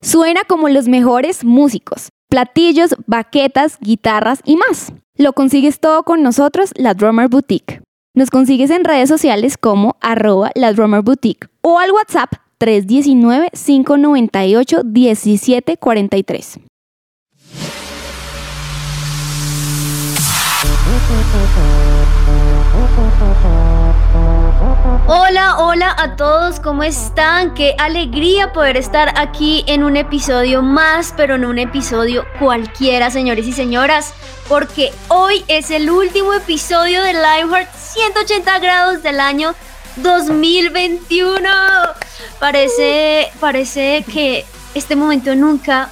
Suena como los mejores músicos, platillos, baquetas, guitarras y más. Lo consigues todo con nosotros, la Drummer Boutique. Nos consigues en redes sociales como arroba la Drummer Boutique o al WhatsApp 319-598-1743. Hola, hola a todos, ¿cómo están? Qué alegría poder estar aquí en un episodio más, pero no un episodio cualquiera, señores y señoras, porque hoy es el último episodio de Lionheart 180 grados del año 2021. Parece, parece que este momento nunca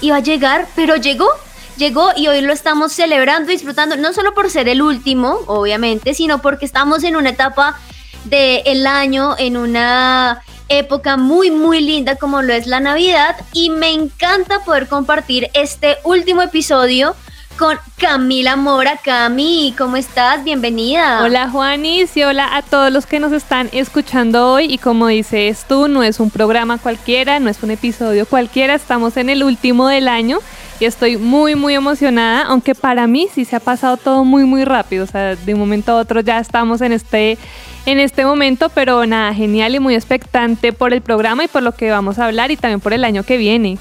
iba a llegar, pero llegó llegó y hoy lo estamos celebrando, disfrutando, no solo por ser el último, obviamente, sino porque estamos en una etapa del año, en una época muy, muy linda como lo es la Navidad y me encanta poder compartir este último episodio con Camila Mora. Cami, ¿cómo estás? Bienvenida. Hola Juanis y hola a todos los que nos están escuchando hoy. Y como dices tú, no es un programa cualquiera, no es un episodio cualquiera, estamos en el último del año y estoy muy, muy emocionada, aunque para mí sí se ha pasado todo muy, muy rápido. O sea, de un momento a otro ya estamos en este, en este momento, pero nada, genial y muy expectante por el programa y por lo que vamos a hablar y también por el año que viene.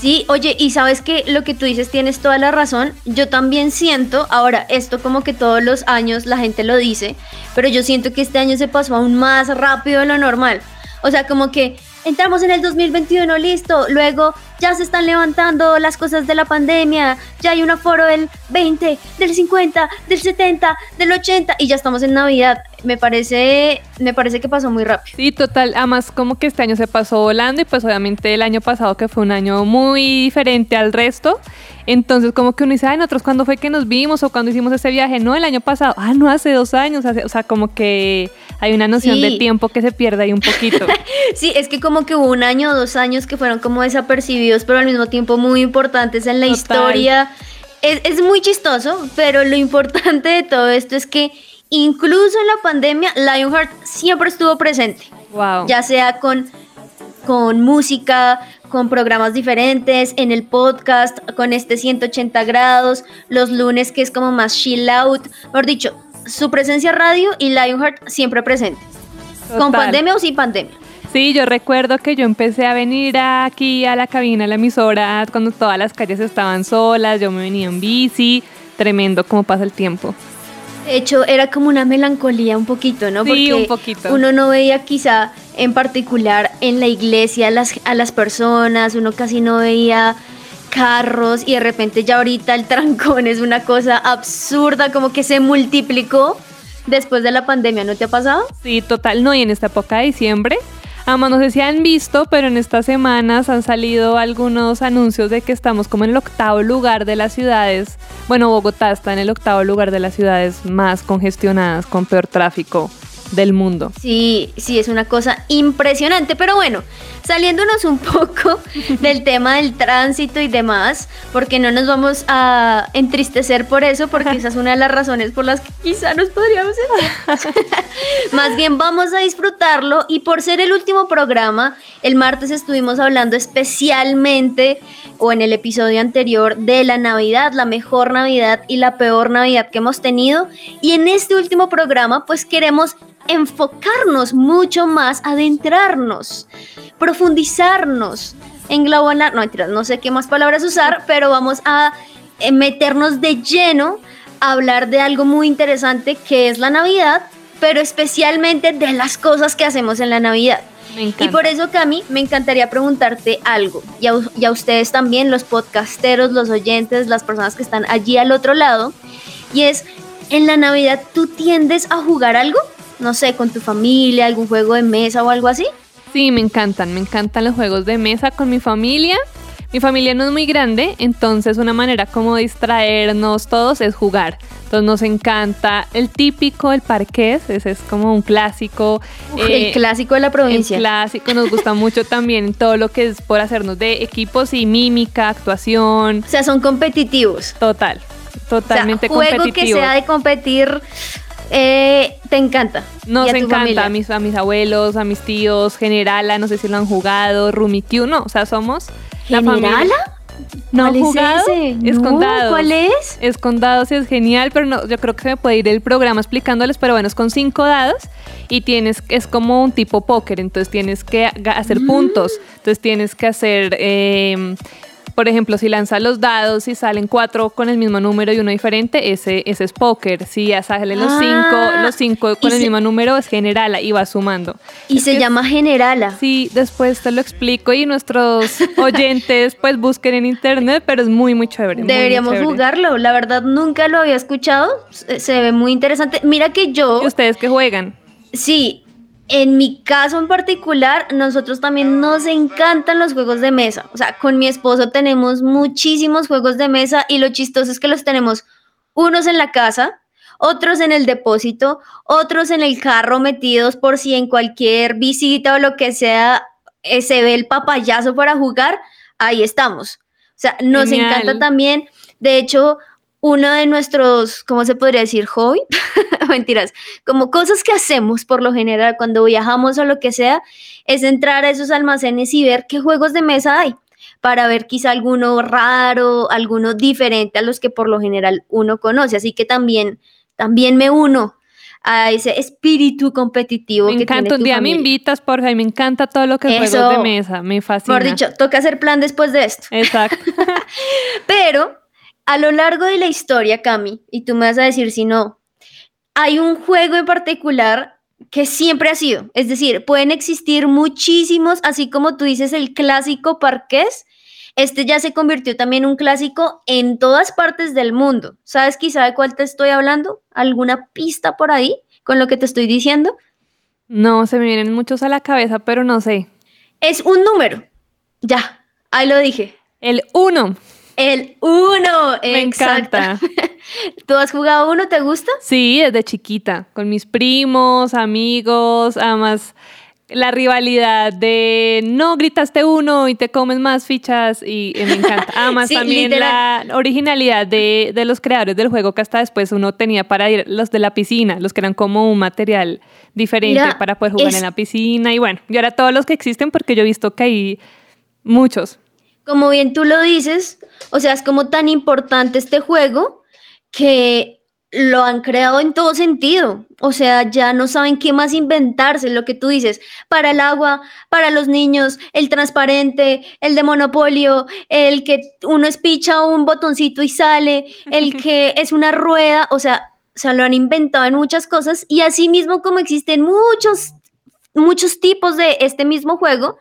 Sí, oye, y sabes que lo que tú dices tienes toda la razón. Yo también siento, ahora, esto como que todos los años la gente lo dice, pero yo siento que este año se pasó aún más rápido de lo normal. O sea, como que entramos en el 2021, listo. Luego ya se están levantando las cosas de la pandemia. Ya hay un aforo del 20, del 50, del 70, del 80 y ya estamos en Navidad. Me parece, me parece que pasó muy rápido. Sí, total. Además, como que este año se pasó volando y pues obviamente el año pasado que fue un año muy diferente al resto. Entonces, como que uno dice, ay, nosotros cuándo fue que nos vimos o cuando hicimos ese viaje, no, el año pasado, ah, no, hace dos años, o sea, como que hay una noción de tiempo que se pierde ahí un poquito. sí, es que como que hubo un año o dos años que fueron como desapercibidos, pero al mismo tiempo muy importantes en la historia. Es, es muy chistoso, pero lo importante de todo esto es que incluso en la pandemia, Lionheart siempre estuvo presente. Wow. Ya sea con, con música, con programas diferentes, en el podcast, con este 180 grados, los lunes que es como más chill out. Mejor dicho, su presencia radio y Lionheart siempre presente. Con pandemia o sin pandemia. Sí, yo recuerdo que yo empecé a venir aquí a la cabina, a la emisora, cuando todas las calles estaban solas, yo me venía en bici, tremendo cómo pasa el tiempo. De hecho, era como una melancolía un poquito, ¿no? Sí, un poquito. Uno no veía quizá en particular en la iglesia a las, a las personas, uno casi no veía carros y de repente ya ahorita el trancón es una cosa absurda, como que se multiplicó después de la pandemia, ¿no te ha pasado? Sí, total, no, y en esta época de diciembre Además, no sé si han visto, pero en estas semanas han salido algunos anuncios de que estamos como en el octavo lugar de las ciudades. Bueno, Bogotá está en el octavo lugar de las ciudades más congestionadas, con peor tráfico del mundo. Sí, sí, es una cosa impresionante, pero bueno, saliéndonos un poco del tema del tránsito y demás, porque no nos vamos a entristecer por eso, porque esa es una de las razones por las que quizá nos podríamos Más bien vamos a disfrutarlo. Y por ser el último programa, el martes estuvimos hablando especialmente o en el episodio anterior de la Navidad, la mejor Navidad y la peor Navidad que hemos tenido. Y en este último programa pues queremos enfocarnos mucho más, adentrarnos, profundizarnos, englobar, no, no sé qué más palabras usar, pero vamos a eh, meternos de lleno a hablar de algo muy interesante que es la Navidad, pero especialmente de las cosas que hacemos en la Navidad. Y por eso, Cami, me encantaría preguntarte algo, y a, y a ustedes también, los podcasteros, los oyentes, las personas que están allí al otro lado, y es, ¿en la Navidad tú tiendes a jugar algo? No sé, con tu familia, algún juego de mesa o algo así? Sí, me encantan, me encantan los juegos de mesa con mi familia. Mi familia no es muy grande, entonces una manera como distraernos todos es jugar. Entonces nos encanta el típico, el parqués, ese es como un clásico. el eh, clásico de la provincia. El clásico, nos gusta mucho también todo lo que es por hacernos de equipos y mímica, actuación. O sea, son competitivos. Total, totalmente o sea, juego que sea de competir, eh, te encanta. Nos a encanta familia. a mis, a mis abuelos, a mis tíos, Generala, no sé si lo han jugado, Rumitio, no, o sea, somos la familia. ¿Generala? ¿No ¿Cuál jugado? es ese? Es No. ¿Cuál es? Es con dados y es genial, pero no, yo creo que se me puede ir el programa explicándoles, pero bueno, es con cinco dados y tienes, es como un tipo póker, entonces tienes que hacer Mm. puntos, entonces tienes que hacer, eh, por ejemplo, si lanzas los dados y salen cuatro con el mismo número y uno diferente, ese, ese es póker, si ya salen los Ah, cinco, los cinco con el se- mismo número es general y va sumando. Y se llama Generala. Sí, después te lo explico y nuestros oyentes pues busquen en internet, pero es muy, muy chévere. muy, muy Deberíamos chévere. jugarlo. La verdad, nunca lo había escuchado. Se, se ve muy interesante. Mira que yo, ¿Y ustedes que juegan? sí, en mi caso en particular, nosotros también nos encantan los juegos de mesa. O sea, con mi esposo tenemos muchísimos juegos de mesa y lo chistoso es que los tenemos unos en la casa, otros en el depósito, otros en el carro metidos por si en cualquier visita o lo que sea eh, se ve el papayazo para jugar, ahí estamos. O sea, nos Genial. encanta también, de hecho, uno de nuestros, ¿cómo se podría decir? Hobby, mentiras, como cosas que hacemos por lo general cuando viajamos o lo que sea, es entrar a esos almacenes y ver qué juegos de mesa hay para ver quizá alguno raro, alguno diferente a los que por lo general uno conoce. Así que también, también me uno a ese espíritu competitivo Me que encanta, tiene un tu día familia. me invitas, Jorge, y me encanta todo lo que es juegos de mesa, me fascina. Mejor dicho, toca hacer plan después de esto. Exacto. Pero a lo largo de la historia, Cami, y tú me vas a decir si no, hay un juego en particular que siempre ha sido. Es decir, pueden existir muchísimos, así como tú dices el clásico parqués. Este ya se convirtió también en un clásico en todas partes del mundo. ¿Sabes quizá de cuál te estoy hablando? ¿Alguna pista por ahí con lo que te estoy diciendo? No, se me vienen muchos a la cabeza, pero no sé. Es un número. Ya, ahí lo dije. El uno. El uno. Me exacto. encanta. ¿Tú has jugado uno? ¿Te gusta? Sí, desde chiquita, con mis primos, amigos, además la rivalidad de no gritaste uno y te comes más fichas y, y me encanta. Además Sí, también literal. la originalidad de, de los creadores del juego que hasta después uno tenía para ir, los de la piscina, los que eran como un material diferente Mira, para poder jugar es- en la piscina y bueno, y ahora todos los que existen porque yo he visto que hay muchos. Como bien tú lo dices, o sea, es como tan importante este juego que lo han creado en todo sentido. O sea, ya no saben qué más inventarse, lo que tú dices, para el agua, para los niños, el transparente, el de monopolio, el que uno espicha un botoncito y sale, el que es una rueda, o sea, se lo han inventado en muchas cosas y así mismo como existen muchos, muchos tipos de este mismo juego,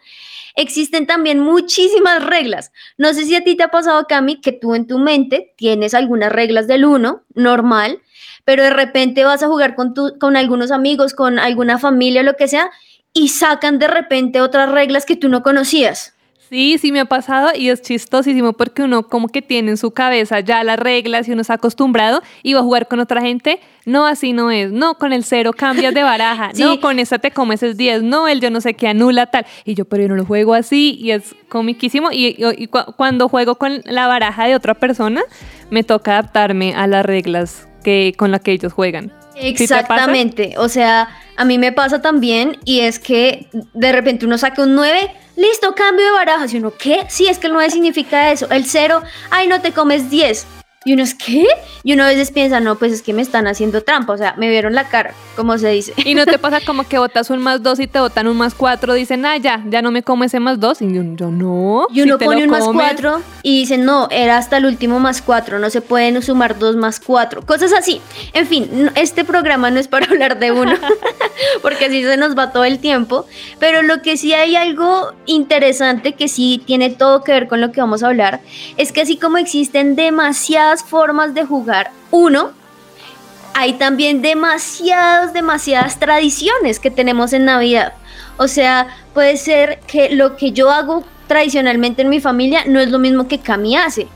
existen también muchísimas reglas. No sé si a ti te ha pasado, Cami, que tú en tu mente tienes algunas reglas del uno, normal, pero de repente vas a jugar con, tu, con algunos amigos, con alguna familia, lo que sea, y sacan de repente otras reglas que tú no conocías. Sí, sí me ha pasado y es chistosísimo porque uno como que tiene en su cabeza ya las reglas y uno está acostumbrado y va a jugar con otra gente. No, así no es. No, con el cero cambias de baraja. Sí. No, con esta te comes el 10. No, el yo no sé qué anula tal. Y yo, pero yo no lo juego así y es comiquísimo. Y, y- y cu- cuando juego con la baraja de otra persona, me toca adaptarme a las reglas que, con las que ellos juegan. Exactamente. O sea, a mí me pasa también y es que de repente uno saca un 9, listo, cambio de barajas. Y uno, ¿qué? Sí, es que el 9 significa eso. El 0, ay, no te comes 10. Y uno es, ¿qué? Y uno a veces piensa, no, pues es que me están haciendo trampa. O sea, me vieron la cara, como se dice. Y no te pasa como que botas un más dos y te botan un más cuatro. Dicen, ah, ya, ya no me como ese más dos. Y yo, yo no. Y uno si pone un más comes". 4 y dice, no, era hasta el último más 4, no se pueden sumar dos más 4, cosas así. En fin, este programa no es para hablar de uno, porque así se nos va todo el tiempo, pero lo que sí hay algo interesante que sí tiene todo que ver con lo que vamos a hablar, es que así como existen demasiadas formas de jugar uno, hay también demasiadas, demasiadas tradiciones que tenemos en Navidad. O sea, puede ser que lo que yo hago tradicionalmente en mi familia no es lo mismo que Cami hace.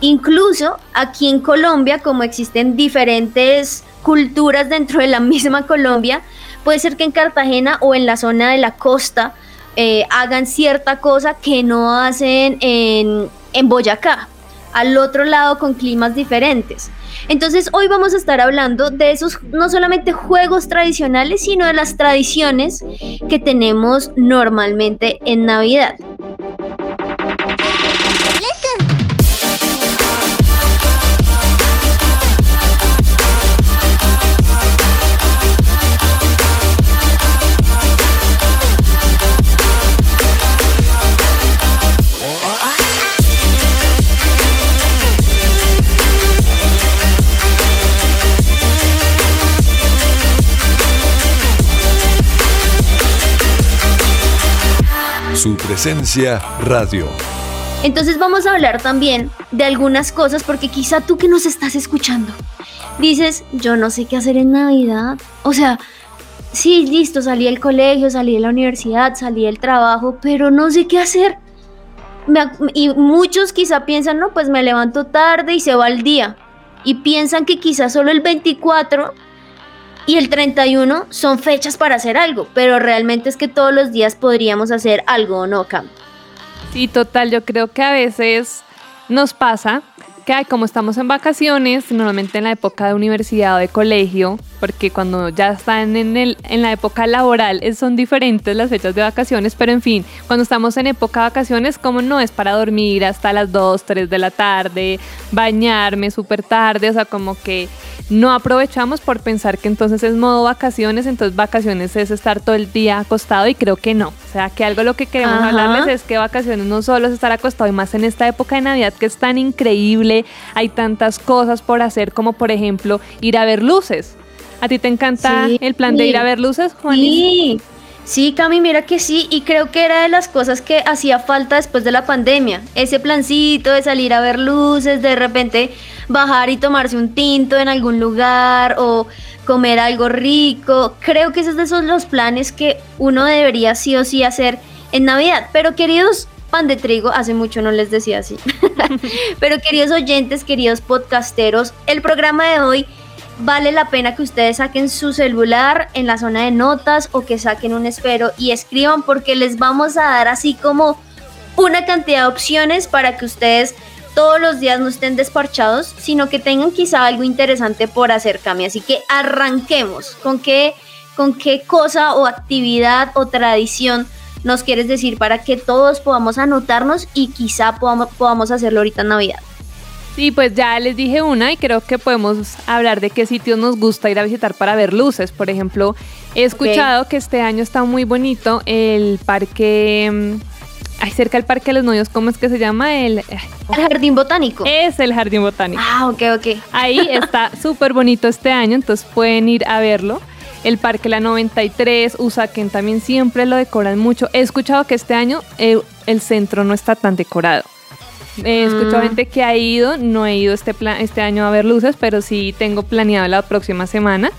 Incluso aquí en Colombia, como existen diferentes culturas dentro de la misma Colombia, puede ser que en Cartagena o en la zona de la costa eh, hagan cierta cosa que no hacen en, en Boyacá, al otro lado con climas diferentes. Entonces hoy vamos a estar hablando de esos no solamente juegos tradicionales, sino de las tradiciones que tenemos normalmente en Navidad. Presencia radio. Entonces vamos a hablar también de algunas cosas porque quizá tú que nos estás escuchando dices, yo no sé qué hacer en Navidad. O sea, sí, listo, salí del colegio, salí de la universidad, salí del trabajo, pero no sé qué hacer. y muchos quizá piensan, no, pues me levanto tarde y se va el día. Y piensan que quizá solo el 24 y el 31 son fechas para hacer algo, pero realmente es que todos los días podríamos hacer algo, ¿no, Cam? Sí, total, yo creo que a veces nos pasa que como estamos en vacaciones, normalmente en la época de universidad o de colegio, porque cuando ya están en, el, en la época laboral son diferentes las fechas de vacaciones, pero en fin, cuando estamos en época de vacaciones, como no es para dormir hasta las 2, 3 de la tarde, bañarme súper tarde, o sea, como que no aprovechamos por pensar que entonces es modo vacaciones, entonces vacaciones es estar todo el día acostado y creo que no. O sea, que algo lo que queremos hablarles es que vacaciones no solo es estar acostado y más en esta época de Navidad que es tan increíble, hay tantas cosas por hacer como por ejemplo ir a ver luces. ¿A ti te encanta el plan de ir a ver luces, Juan? Sí. Sí, Cami, mira que sí, y creo que era de las cosas que hacía falta después de la pandemia. Ese plancito de salir a ver luces, de repente bajar y tomarse un tinto en algún lugar o comer algo rico. Creo que esos son los planes que uno debería sí o sí hacer en Navidad. Pero queridos pan de trigo, hace mucho no les decía así. Pero queridos oyentes, queridos podcasteros, el programa de hoy vale la pena que ustedes saquen su celular en la zona de notas o que saquen un espero y escriban porque les vamos a dar así como una cantidad de opciones para que ustedes todos los días no estén desparchados, sino que tengan quizá algo interesante por hacer, Cami. Así que arranquemos. ¿Con qué, con qué cosa o actividad o tradición nos quieres decir para que todos podamos anotarnos y quizá podamos, podamos hacerlo ahorita en Navidad? Sí, pues ya les dije una y creo que podemos hablar de qué sitios nos gusta ir a visitar para ver luces. Por ejemplo, he escuchado que este año está muy bonito el parque... Mm, ay, cerca del Parque de los Novios, ¿cómo es que se llama? El, el Jardín Botánico. Es el Jardín Botánico. Ah, ok, ok. Ahí está súper bonito este año, entonces pueden ir a verlo. El Parque La 93, Usaquén también siempre lo decoran mucho. He escuchado que este año eh, el centro no está tan decorado. He escuchado mm. gente que ha ido, no he ido este, plan, este año a ver luces, pero sí tengo planeado la próxima semana.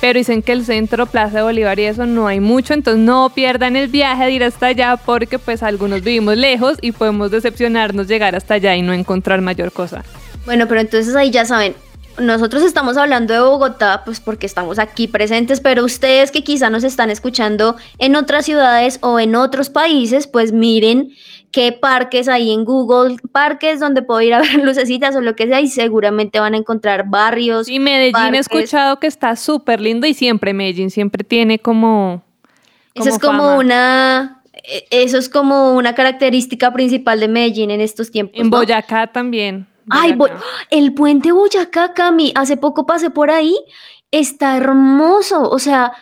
Pero dicen que el centro, Plaza de Bolívar y eso no hay mucho, entonces no pierdan el viaje de ir hasta allá porque pues algunos vivimos lejos y podemos decepcionarnos llegar hasta allá y no encontrar mayor cosa. Bueno, pero entonces ahí ya saben, nosotros estamos hablando de Bogotá, pues porque estamos aquí presentes, pero ustedes que quizá nos están escuchando en otras ciudades o en otros países, pues miren qué parques hay en Google, parques donde puedo ir a ver lucecitas o lo que sea y seguramente van a encontrar barrios. Y Medellín he escuchado que está súper lindo y siempre Medellín siempre tiene como... eso es como una... E, eso es como una característica principal de Medellín en estos tiempos. En Boyacá también. Ay, el puente Boyacá, Cami, hace poco pasé por ahí, está hermoso, o sea,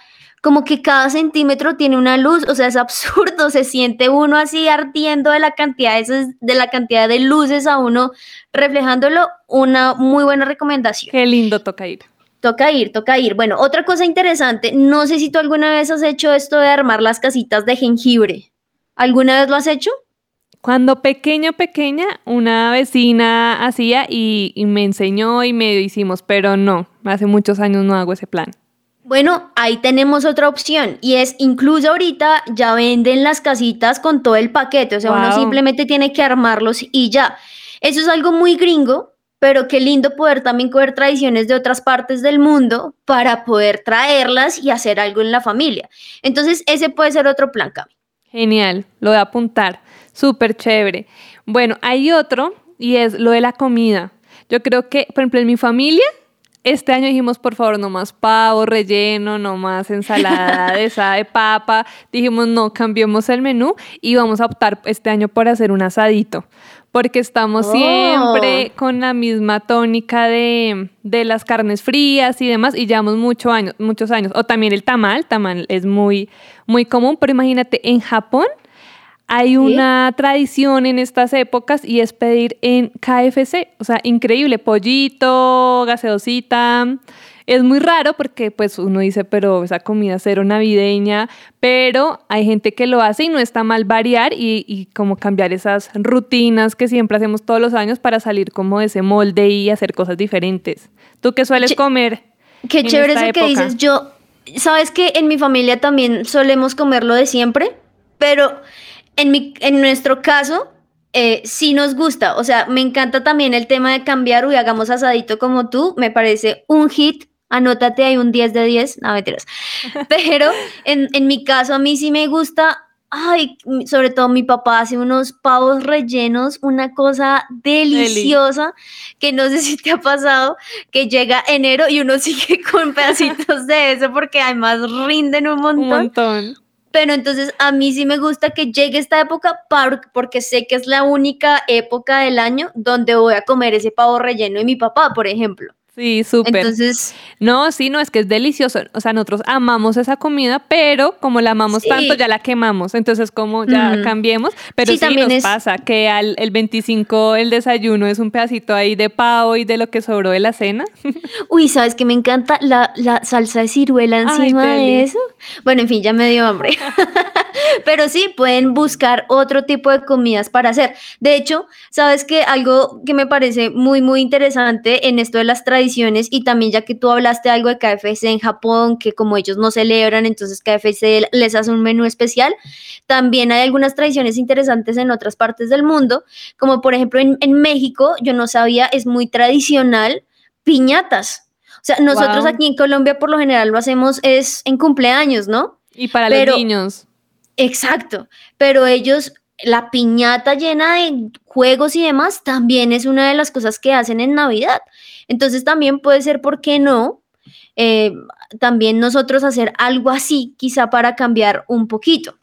como que cada centímetro tiene una luz, o sea, es absurdo, se siente uno así ardiendo de la cantidad de, de la cantidad de luces a uno reflejándolo, una muy buena recomendación. Qué lindo toca ir. Toca ir, toca ir. Bueno, otra cosa interesante, no sé si tú alguna vez has hecho esto de armar las casitas de jengibre. ¿Alguna vez lo has hecho? Cuando pequeña, pequeña, una vecina hacía y, y me enseñó y me hicimos, pero no, hace muchos años no hago ese plan. Bueno, ahí tenemos otra opción y es incluso ahorita ya venden las casitas con todo el paquete, o sea, uno simplemente tiene que armarlos y ya. Eso es algo muy gringo, pero qué lindo poder también coger tradiciones de otras partes del mundo para poder traerlas y hacer algo en la familia. Entonces, ese puede ser otro plan, Cami. Genial, lo voy a apuntar. Súper chévere. Bueno, hay otro y es lo de la comida. Yo creo que, por ejemplo, en mi familia, este año dijimos, por favor, no más pavo relleno, no más ensalada de esa de papa. Dijimos, no, cambiemos el menú y vamos a optar este año por hacer un asadito. Porque estamos Oh. siempre con la misma tónica de, de las carnes frías y demás, y llevamos mucho años, muchos años. O también el tamal, tamal es muy, muy común, pero imagínate, en Japón hay una tradición en estas épocas y es pedir en KFC, o sea, increíble, pollito, gaseosita. Es muy raro porque pues uno dice, pero esa comida cero navideña, pero hay gente que lo hace y no está mal variar y, y como cambiar esas rutinas que siempre hacemos todos los años para salir como de ese molde y hacer cosas diferentes. ¿Tú qué sueles comer? Qué chévere eso que época? dices. Yo, sabes que en mi familia también solemos comerlo de siempre, pero en, mi, en nuestro caso eh, sí nos gusta. O sea, me encanta también el tema de cambiar y hagamos asadito como tú. Me parece un hit. Anótate ahí un 10 de 10. No, mentiras. Pero en, en mi caso a mí sí me gusta. Ay, sobre todo mi papá hace unos pavos rellenos, una cosa deliciosa que no sé si te ha pasado, que llega enero y uno sigue con pedacitos de eso porque además rinden un montón. Un montón. Pero entonces a mí sí me gusta que llegue esta época porque sé que es la única época del año donde voy a comer ese pavo relleno de mi papá, por ejemplo. Sí, súper. Entonces, No, sí, no, es que es delicioso. O sea, nosotros amamos esa comida, pero como la amamos Sí. tanto, ya la quemamos. Entonces, como ya Mm. cambiemos. Pero Sí, sí, también nos es- pasa que al el 25 el desayuno es un pedacito ahí de pavo y de lo que sobró de la cena. uy, ¿sabes qué me encanta? La, la salsa de ciruela Ay, encima deli. de eso. Bueno, en fin, ya me dio hambre. Pero sí, pueden buscar otro tipo de comidas para hacer. De hecho, sabes que algo que me parece muy, muy interesante en esto de las tradiciones y también ya que tú hablaste algo de KFC en Japón, que como ellos no celebran, entonces KFC les hace un menú especial. También hay algunas tradiciones interesantes en otras partes del mundo, como por ejemplo en, en México, yo no sabía, es muy tradicional piñatas. O sea, nosotros Guau. aquí en Colombia por lo general lo hacemos es en cumpleaños, ¿no? Y para Pero- los niños. Exacto, pero ellos, la piñata llena de juegos y demás, también es una de las cosas que hacen en Navidad. Entonces también puede ser, ¿por qué no? Eh, también nosotros hacer algo así, quizá para cambiar un poquito.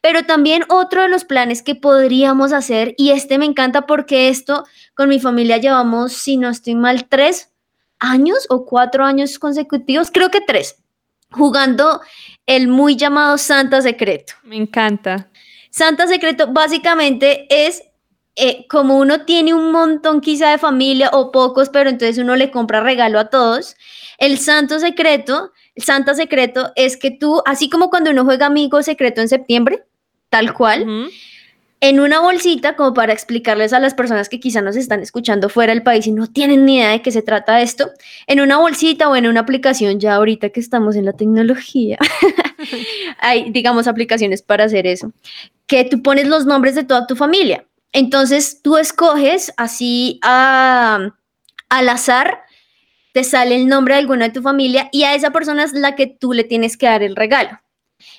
Pero también otro de los planes que podríamos hacer, y este me encanta porque esto con mi familia llevamos, si no estoy mal, tres años o cuatro años consecutivos, creo que tres, jugando el muy llamado Santa Secreto. Me encanta. Santa Secreto básicamente es eh, como uno tiene un montón quizá de familia o pocos, pero entonces uno le compra regalo a todos. El Santo Secreto, el Santa Secreto es que tú, así como cuando uno juega Amigo Secreto en septiembre, tal cual, en una bolsita, como para explicarles a las personas que quizá nos están escuchando fuera del país y no tienen ni idea de qué se trata esto, en una bolsita o en una aplicación, ya ahorita que estamos en la tecnología, hay, digamos, aplicaciones para hacer eso, que tú pones los nombres de toda tu familia. Entonces tú escoges así a- al azar, te sale el nombre de alguna de tu familia y a esa persona es la que tú le tienes que dar el regalo.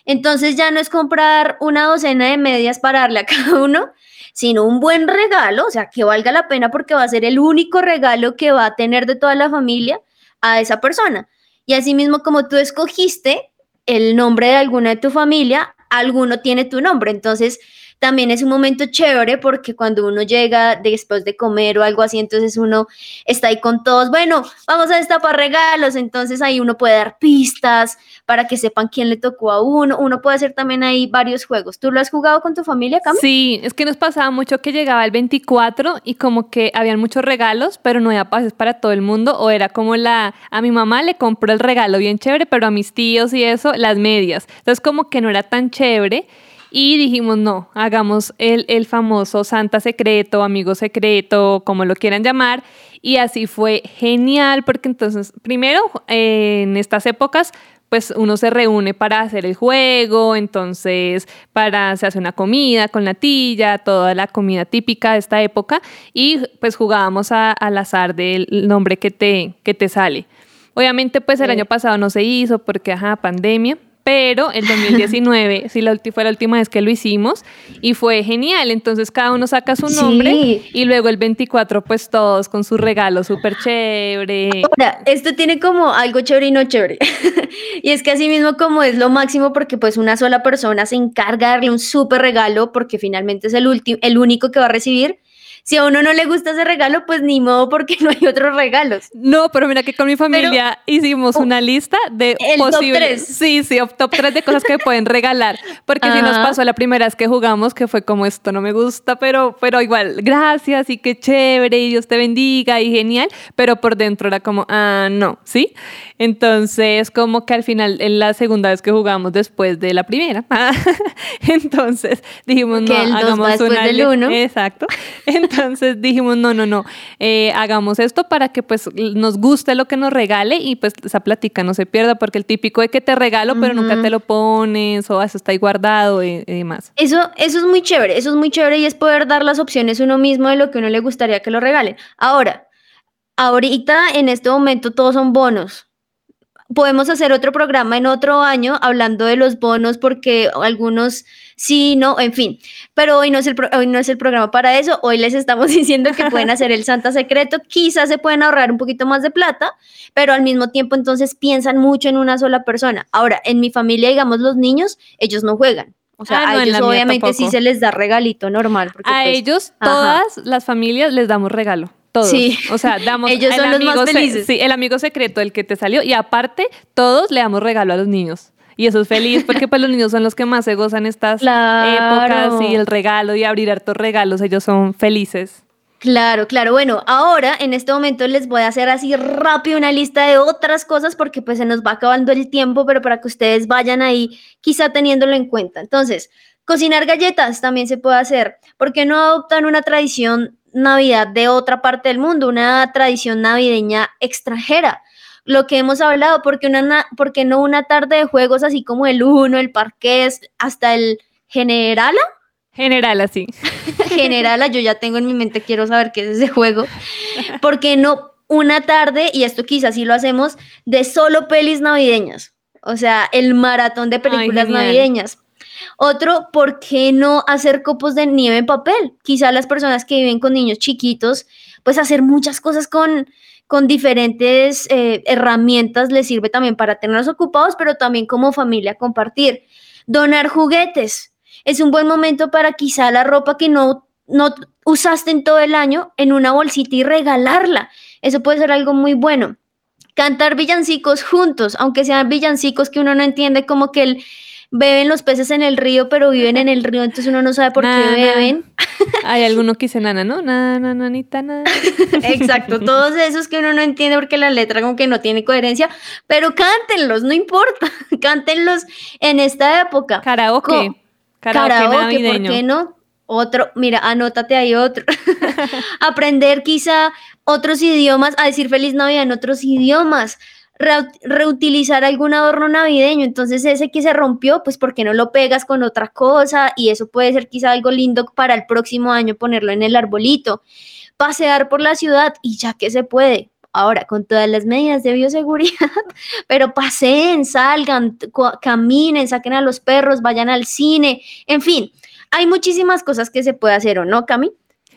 Entonces ya no es comprar una docena de medias para darle a cada uno, sino un buen regalo, o sea, que valga la pena porque va a ser el único regalo que va a tener de toda la familia a esa persona. Y asimismo, como tú escogiste el nombre de alguna de tu familia, alguno tiene tu nombre. Entonces, también es un momento chévere porque cuando uno llega después de comer o algo así, entonces uno está ahí con todos, bueno, vamos a destapar regalos, entonces ahí uno puede dar pistas para que sepan quién le tocó a uno, uno puede hacer también ahí varios juegos. ¿Tú lo has jugado con tu familia, Cam? Sí, es que nos pasaba mucho que llegaba el 24 y como que habían muchos regalos, pero no había pases para todo el mundo, o era como la, a mi mamá le compró el regalo bien chévere, pero a mis tíos y eso, las medias. Entonces como que no era tan chévere. Y dijimos, no, hagamos el, el famoso Santa secreto, amigo secreto, como lo quieran llamar. Y así fue genial, porque entonces, primero, eh, en estas épocas, pues uno se reúne para hacer el juego, entonces para se hace una comida con natilla, toda la comida típica de esta época y pues jugábamos al azar del nombre que te, que te sale. Obviamente pues el año pasado no se hizo porque ajá, pandemia, pero el 2019 sí la fue la última vez que lo hicimos y fue genial. Entonces cada uno saca su nombre y luego el 24 pues todos con su regalo súper chévere. Ahora, esto tiene como algo chévere y no chévere. y es que así mismo como es lo máximo porque pues una sola persona se encarga de darle un súper regalo porque finalmente es el, último el único que va a recibir si a uno no le gusta ese regalo, pues ni modo porque no hay otros regalos. No, pero mira que con mi familia hicimos oh, una lista de el posibles. Sí, sí, top 3 de cosas que pueden regalar. Porque si nos pasó la primera vez que jugamos, que fue como esto no me gusta, pero, pero igual, gracias y qué chévere y Dios te bendiga y genial. Pero por dentro era como, ah, no, ¿sí? Entonces, como que al final, en la segunda vez que jugamos después de la primera, entonces dijimos, no, hagamos una. Del uno. Exacto. Entonces dijimos, no, no, no, eh, hagamos esto para que pues nos guste lo que nos regale y pues esa plática no se pierda, porque el típico de que te regalo, pero nunca te lo pones o eso está ahí guardado y, demás. Eso, eso es muy chévere, eso es muy chévere y es poder dar las opciones uno mismo de lo que uno le gustaría que lo regalen. Ahora, ahorita en este momento todos son bonos podemos hacer otro programa en otro año hablando de los bonos porque algunos sí, no, en fin. Pero hoy no es el, hoy no es el programa para eso. Hoy les estamos diciendo que pueden hacer el Santa Secreto. Quizás se pueden ahorrar un poquito más de plata, pero al mismo tiempo entonces piensan mucho en una sola persona. Ahora, en mi familia, digamos, los niños, ellos no juegan. O sea, ah, a ellos obviamente sí se les da regalito normal. a pues, ellos, todas las familias les damos regalo. Sí. O sea, damos. Ellos son los más felices. sí, el amigo secreto, el que te salió. Y aparte, todos le damos regalo a los niños. Y eso es feliz porque pues los niños son los que más se gozan estas épocas y el regalo y abrir hartos regalos, ellos son felices. Claro, claro. Bueno, ahora en este momento les voy a hacer así rápido una lista de otras cosas porque pues se nos va acabando el tiempo, pero para que ustedes vayan ahí quizá teniéndolo en cuenta. Entonces, cocinar galletas también se puede hacer. ¿Por qué no adoptan una tradición Navidad de otra parte del mundo, una tradición navideña extranjera. Lo que hemos hablado, porque, una, porque no una tarde de juegos así como el Uno, el Parqués, hasta el Generala? Generala, sí. Generala, yo ya tengo en mi mente, quiero saber qué es ese juego. porque no una tarde, y esto quizás sí lo hacemos, de solo pelis navideñas? O sea, el maratón de películas navideñas. Otro, ¿por qué no hacer copos de nieve en papel? Quizá las personas que viven con niños chiquitos, pues hacer muchas cosas con, con diferentes eh, herramientas les sirve también para tenerlos ocupados, pero también como familia compartir. Donar juguetes. Es un buen momento para quizá la ropa que no, no usaste en todo el año en una bolsita y regalarla. Eso puede ser algo muy bueno. Cantar villancicos juntos, aunque sean villancicos que uno no entiende, como que el, beben los peces en el río, pero viven en el río, entonces uno no sabe por qué beben. Hay alguno que dice nana, ¿no? Nana, nanita, nana. Exacto, todos esos que uno no entiende porque la letra como que no tiene coherencia, pero cántenlos, no importa, cántenlos en esta época. Karaoke. karaoke, karaoke ¿por qué no? Otro, mira, anótate ahí otro. Aprender quizá otros idiomas, a decir feliz Navidad en otros idiomas reutilizar algún adorno navideño. Entonces ese que se rompió, pues ¿por qué no lo pegas con otra cosa? Y eso puede ser quizá algo lindo para el próximo año ponerlo en el arbolito. Pasear por la ciudad y ya que se puede. Ahora, con todas las medidas de bioseguridad, pero paseen, salgan, caminen, saquen a los perros, vayan al cine, en fin, hay muchísimas cosas que se puede hacer, ¿o no, Cami?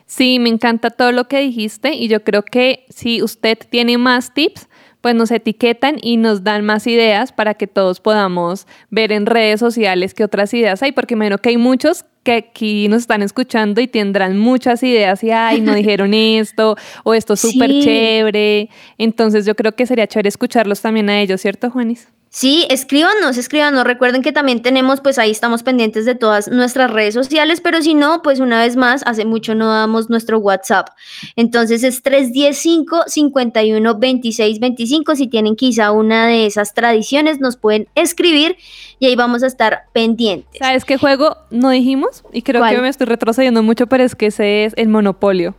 Sí, me encanta todo lo que dijiste y yo creo que si usted tiene más tips, pues nos etiquetan y nos dan más ideas para que todos podamos ver en redes sociales qué otras ideas hay, porque imagino que hay muchos que aquí nos están escuchando y tendrán muchas ideas y, ay, no dijeron esto, o esto es súper chévere. Entonces yo creo que sería chévere escucharlos también a ellos, ¿cierto, Juanis? Sí, escríbanos, escríbanos. Recuerden que también tenemos, pues ahí estamos pendientes de todas nuestras redes sociales, pero si no, pues una vez más, hace mucho no damos nuestro WhatsApp. Entonces es 315-51-2625. Si tienen quizá una de esas tradiciones, nos pueden escribir y ahí vamos a estar pendientes. ¿Sabes qué juego no dijimos? Y creo que me estoy retrocediendo mucho, pero es que ese es el Monopolio.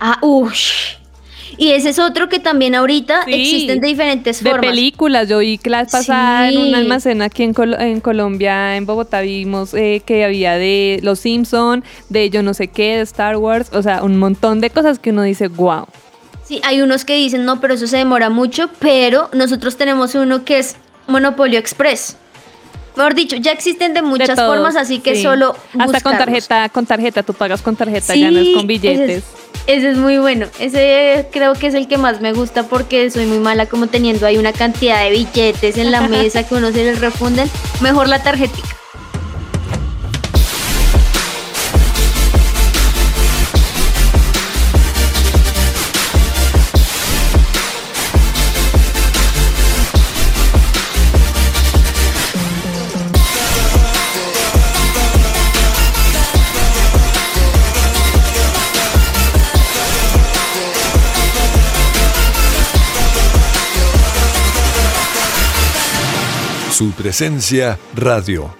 Ah, uff. Y ese es otro que también ahorita existen de diferentes formas. De películas, yo vi que la pasada en un almacén aquí en, en Colombia, en Bogotá, vimos eh, que había de Los Simpson, de yo no sé qué, de Star Wars, o sea, un montón de cosas que uno dice, wow. Sí, hay unos que dicen, no, pero eso se demora mucho, pero nosotros tenemos uno que es Monopolio Express. Mejor dicho, ya existen de muchas formas, así que solo hasta con tarjeta, con tarjeta, tú pagas con tarjeta, ya no es con billetes. Ese es muy bueno. Ese creo que es el que más me gusta porque soy muy mala como teniendo ahí una cantidad de billetes en la mesa que uno se les refunden. Mejor la tarjetita. Su presencia radio.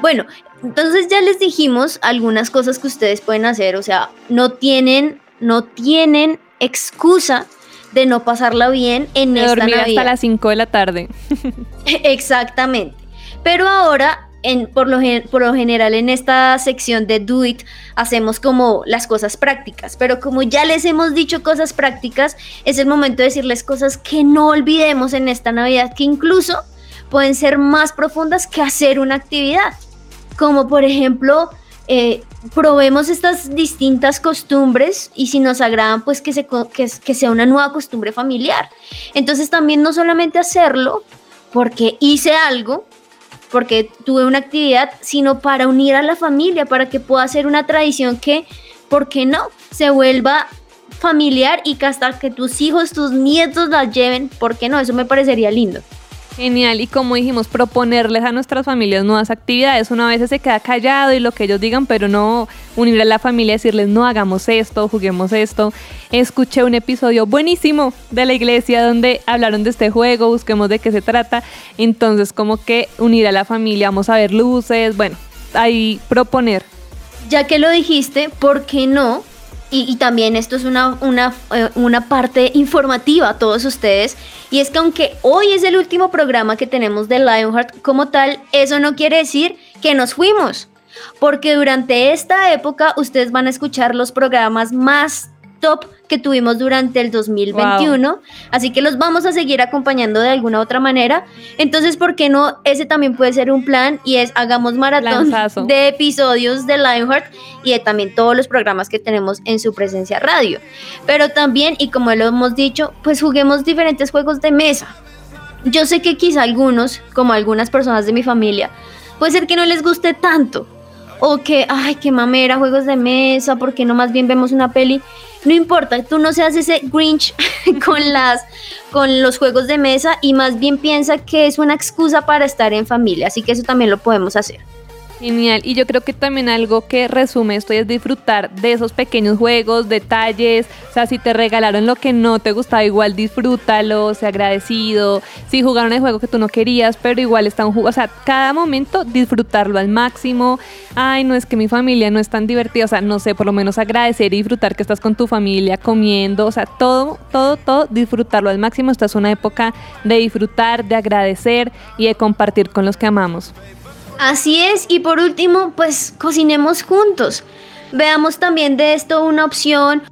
Bueno, entonces ya les dijimos algunas cosas que ustedes pueden hacer, o sea, no tienen, no tienen excusa de no pasarla bien en de esta dormir hasta las 5 de la tarde. Exactamente. Pero ahora por, lo, por lo general en esta sección de Do It hacemos como las cosas prácticas, pero como ya les hemos dicho cosas prácticas, es el momento de decirles cosas que no olvidemos en esta Navidad, que incluso pueden ser más profundas que hacer una actividad, como por ejemplo... Eh, probemos estas distintas costumbres y si nos agradan, pues que, se, que, que sea una nueva costumbre familiar. Entonces también no solamente hacerlo porque hice algo, porque tuve una actividad, sino para unir a la familia, para que pueda ser una tradición que, ¿por qué no?, se vuelva familiar y que hasta que tus hijos, tus nietos la lleven, ¿por qué no? Eso me parecería lindo. Genial, y como dijimos, proponerles a nuestras familias nuevas actividades. Una vez se queda callado y lo que ellos digan, pero no unir a la familia y decirles, no hagamos esto, juguemos esto. Escuché un episodio buenísimo de la iglesia donde hablaron de este juego, busquemos de qué se trata. Entonces, como que unir a la familia, vamos a ver luces, bueno, ahí proponer. Ya que lo dijiste, ¿por qué no y, también esto es una, una, eh, una, parte informativa a todos ustedes, y es que aunque hoy es el último programa que tenemos de Lionheart como tal, eso no quiere decir que nos fuimos, porque durante esta época ustedes van a escuchar los programas más top que tuvimos durante el 2021. Así que los vamos a seguir acompañando de alguna otra manera. Entonces, ¿por qué no? Ese también puede ser un plan y es hagamos maratón de episodios de Lionheart y de también todos los programas que tenemos en su presencia radio. Pero también, y como lo hemos dicho, pues juguemos diferentes juegos de mesa. Yo sé que quizá algunos, como algunas personas de mi familia, puede ser que no les guste tanto. O que, ay, qué mamera, juegos de mesa, porque no más bien vemos una peli no importa, tú no seas ese Grinch con las con los juegos de mesa y más bien piensa que es una excusa para estar en familia, así que eso también lo podemos hacer. Genial, y yo creo que también algo que resume esto es disfrutar de esos pequeños juegos, detalles, o sea, si te regalaron lo que no te gustaba, igual disfrútalo, sea agradecido, si jugaron el juego que tú no querías, pero igual está un juego, o sea, cada momento disfrutarlo al máximo, ay, no es que mi familia no es tan divertida, o sea, no sé, por lo menos agradecer y disfrutar que estás con tu familia comiendo, o sea, todo, todo, todo, disfrutarlo al máximo, esta es una época de disfrutar, de agradecer y de compartir con los que amamos. Así es, y por último, pues cocinemos juntos. Veamos también de esto una opción,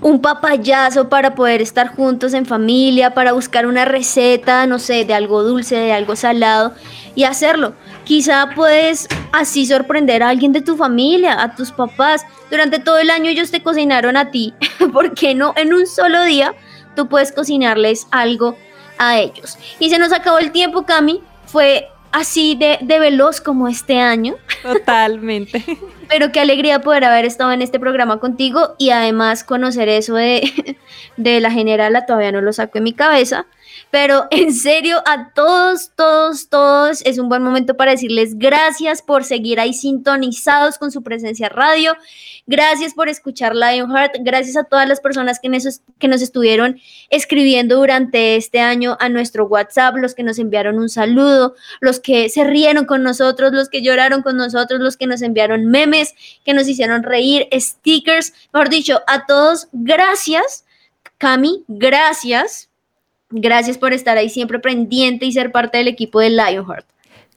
un papayazo para poder estar juntos en familia, para buscar una receta, no sé, de algo dulce, de algo salado y hacerlo. Quizá puedes así sorprender a alguien de tu familia, a tus papás. Durante todo el año ellos te cocinaron a ti. ¿Por qué no en un solo día tú puedes cocinarles algo a ellos? Y se nos acabó el tiempo, Cami. Fue así de, veloz como este año. Totalmente. Pero qué alegría poder haber estado en este programa contigo y además conocer eso de, de la generala, todavía no lo saco en mi cabeza. Pero en serio, a todos, todos, todos, es un buen momento para decirles gracias por seguir ahí sintonizados con su presencia radio. Gracias por escuchar Lionheart. Gracias a todas las personas que nos, que nos estuvieron escribiendo durante este año a nuestro WhatsApp, los que nos enviaron un saludo, los que se rieron con nosotros, los que lloraron con nosotros, los que nos enviaron memes, que nos hicieron reír, stickers. Mejor dicho, a todos, gracias. Cami, gracias. Gracias por estar ahí siempre pendiente y ser parte del equipo de Lionheart.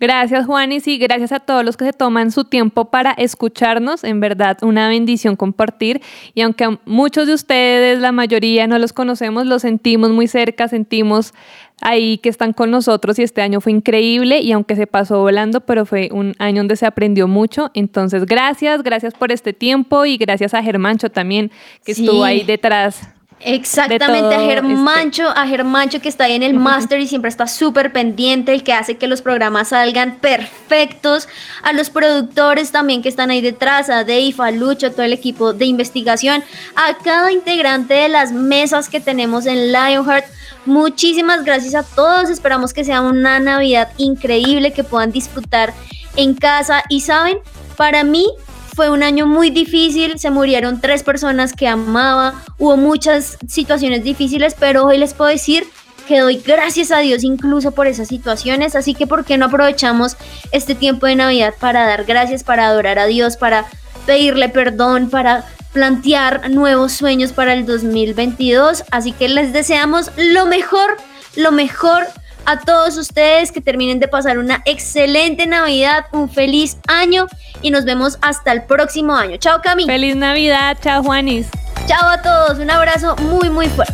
Gracias Juanis y gracias a todos los que se toman su tiempo para escucharnos. En verdad, una bendición compartir. Y aunque muchos de ustedes, la mayoría no los conocemos, los sentimos muy cerca, sentimos ahí que están con nosotros y este año fue increíble y aunque se pasó volando, pero fue un año donde se aprendió mucho. Entonces, gracias, gracias por este tiempo y gracias a Germancho también que estuvo ahí detrás Exactamente, a Germancho, este. a Germancho que está ahí en el máster y siempre está súper pendiente, el que hace que los programas salgan perfectos, a los productores también que están ahí detrás, a Dave, a Lucho, todo el equipo de investigación, a cada integrante de las mesas que tenemos en Lionheart. Muchísimas gracias a todos, esperamos que sea una Navidad increíble, que puedan disfrutar en casa y saben, para mí fue un año muy difícil, se murieron tres personas que amaba, hubo muchas situaciones difíciles, pero hoy les puedo decir que doy gracias a Dios incluso por esas situaciones, así que ¿por qué no aprovechamos este tiempo de Navidad para dar gracias, para adorar a Dios, para pedirle perdón, para plantear nuevos sueños para el 2022? Así que les deseamos lo mejor, lo mejor a todos ustedes que terminen de pasar una excelente Navidad, un feliz año y nos vemos hasta el próximo año. Chao Cami. Feliz Navidad, chao Juanis. Chao a todos, un abrazo muy muy fuerte.